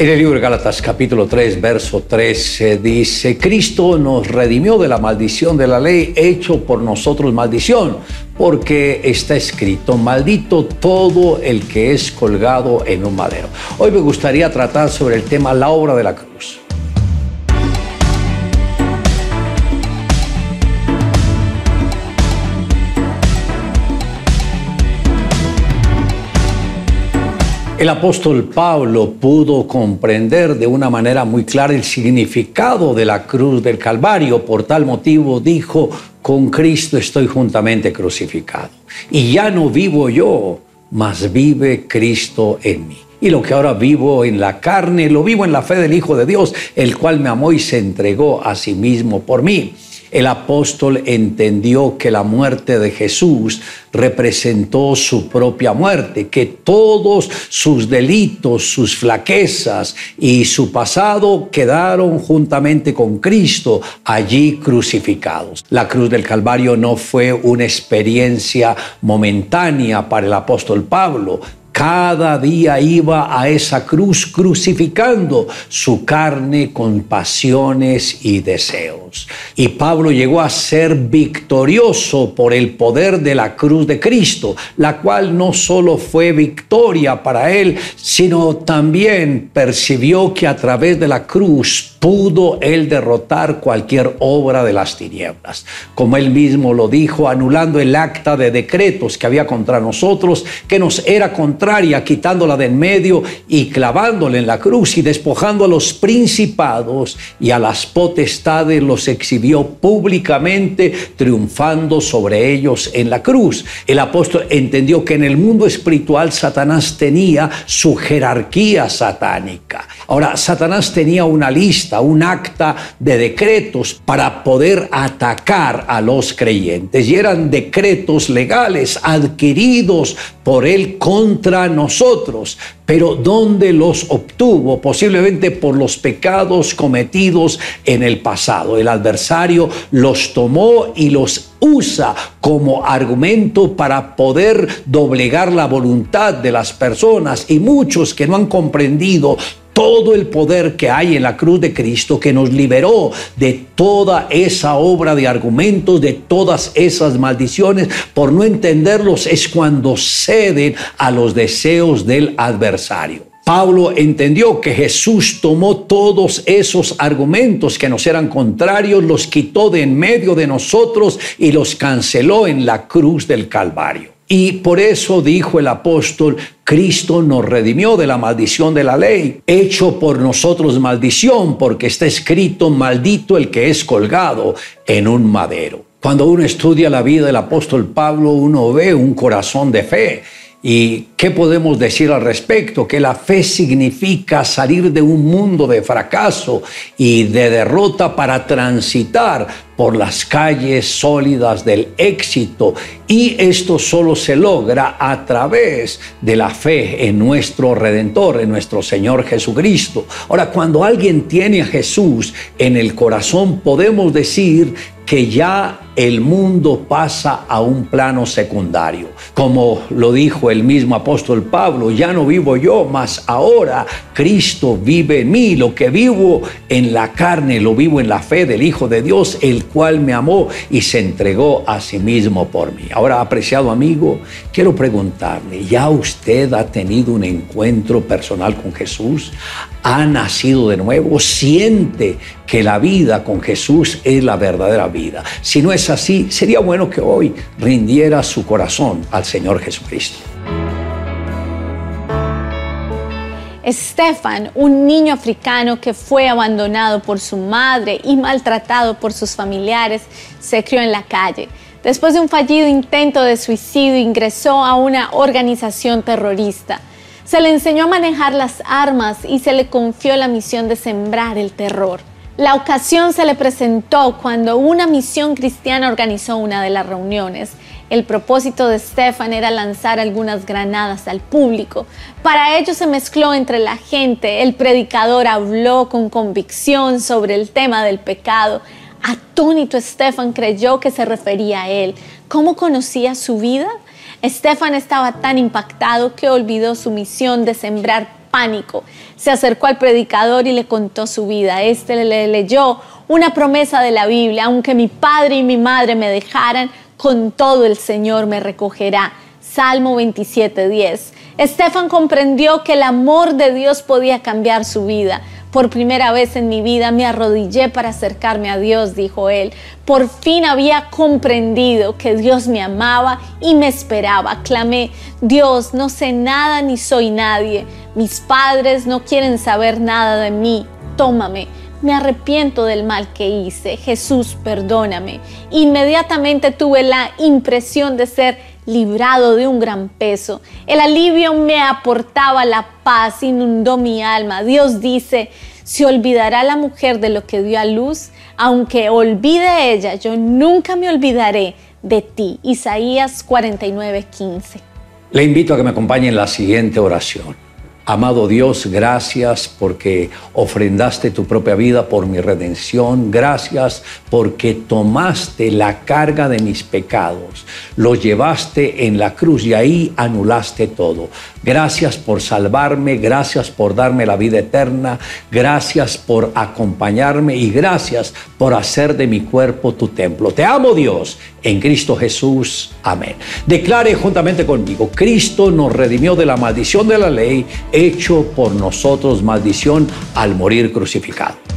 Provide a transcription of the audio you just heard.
En el libro de Gálatas capítulo 3, verso 13 dice, Cristo nos redimió de la maldición de la ley, hecho por nosotros maldición, porque está escrito, maldito todo el que es colgado en un madero. Hoy me gustaría tratar sobre el tema la obra de la cruz. El apóstol Pablo pudo comprender de una manera muy clara el significado de la cruz del Calvario. Por tal motivo dijo, con Cristo estoy juntamente crucificado. Y ya no vivo yo, mas vive Cristo en mí. Y lo que ahora vivo en la carne, lo vivo en la fe del Hijo de Dios, el cual me amó y se entregó a sí mismo por mí el apóstol entendió que la muerte de Jesús representó su propia muerte, que todos sus delitos, sus flaquezas y su pasado quedaron juntamente con Cristo allí crucificados. La cruz del Calvario no fue una experiencia momentánea para el apóstol Pablo, cada día iba a esa cruz crucificando su carne con pasiones y deseos. Y Pablo llegó a ser victorioso por el poder de la cruz de Cristo, la cual no solo fue victoria para él, sino también percibió que a través de la cruz pudo él derrotar cualquier obra de las tinieblas. Como él mismo lo dijo, anulando el acta de decretos que había contra nosotros, que nos era contraria, quitándola de en medio y clavándola en la cruz y despojando a los principados y a las potestades, los exhibió públicamente, triunfando sobre ellos en la cruz. El apóstol entendió que en el mundo espiritual Satanás tenía su jerarquía satánica. Ahora, Satanás tenía una lista un acta de decretos para poder atacar a los creyentes. Y eran decretos legales adquiridos por él contra nosotros. Pero ¿dónde los obtuvo? Posiblemente por los pecados cometidos en el pasado. El adversario los tomó y los usa como argumento para poder doblegar la voluntad de las personas y muchos que no han comprendido todo el poder que hay en la cruz de Cristo que nos liberó de toda esa obra de argumentos, de todas esas maldiciones, por no entenderlos es cuando ceden a los deseos del adversario. Pablo entendió que Jesús tomó todos esos argumentos que nos eran contrarios, los quitó de en medio de nosotros y los canceló en la cruz del Calvario. Y por eso dijo el apóstol, Cristo nos redimió de la maldición de la ley, hecho por nosotros maldición, porque está escrito, maldito el que es colgado en un madero. Cuando uno estudia la vida del apóstol Pablo, uno ve un corazón de fe ¿Y qué podemos decir al respecto? Que la fe significa salir de un mundo de fracaso y de derrota para transitar por las calles sólidas del éxito. Y esto solo se logra a través de la fe en nuestro Redentor, en nuestro Señor Jesucristo. Ahora, cuando alguien tiene a Jesús en el corazón, podemos decir que ya el mundo pasa a un plano secundario. Como lo dijo el mismo apóstol Pablo, ya no vivo yo, mas ahora Cristo vive en mí. Lo que vivo en la carne, lo vivo en la fe del Hijo de Dios, el cual me amó y se entregó a sí mismo por mí. Ahora, apreciado amigo, quiero preguntarle, ¿ya usted ha tenido un encuentro personal con Jesús? ¿Ha nacido de nuevo? ¿Siente que la vida con Jesús es la verdadera vida? Si no es así, sería bueno que hoy rindiera su corazón al Señor Jesucristo. Estefan, un niño africano que fue abandonado por su madre y maltratado por sus familiares, se crió en la calle. Después de un fallido intento de suicidio, ingresó a una organización terrorista. Se le enseñó a manejar las armas y se le confió la misión de sembrar el terror. La ocasión se le presentó cuando una misión cristiana organizó una de las reuniones. El propósito de Stefan era lanzar algunas granadas al público. Para ello se mezcló entre la gente. El predicador habló con convicción sobre el tema del pecado. Atónito Stefan creyó que se refería a él. ¿Cómo conocía su vida? Stefan estaba tan impactado que olvidó su misión de sembrar pánico. Se acercó al predicador y le contó su vida. Este le leyó una promesa de la Biblia. Aunque mi padre y mi madre me dejaran, con todo el Señor me recogerá. Salmo 27:10. Estefan comprendió que el amor de Dios podía cambiar su vida. Por primera vez en mi vida me arrodillé para acercarme a Dios, dijo él. Por fin había comprendido que Dios me amaba y me esperaba. Clamé, Dios, no sé nada ni soy nadie. Mis padres no quieren saber nada de mí. Tómame. Me arrepiento del mal que hice. Jesús, perdóname. Inmediatamente tuve la impresión de ser librado de un gran peso. El alivio me aportaba la paz, inundó mi alma. Dios dice, se olvidará la mujer de lo que dio a luz, aunque olvide ella, yo nunca me olvidaré de ti. Isaías 49:15. Le invito a que me acompañe en la siguiente oración. Amado Dios, gracias porque ofrendaste tu propia vida por mi redención. Gracias porque tomaste la carga de mis pecados, lo llevaste en la cruz y ahí anulaste todo. Gracias por salvarme, gracias por darme la vida eterna, gracias por acompañarme y gracias por hacer de mi cuerpo tu templo. Te amo Dios en Cristo Jesús. Amén. Declare juntamente conmigo, Cristo nos redimió de la maldición de la ley hecho por nosotros maldición al morir crucificado.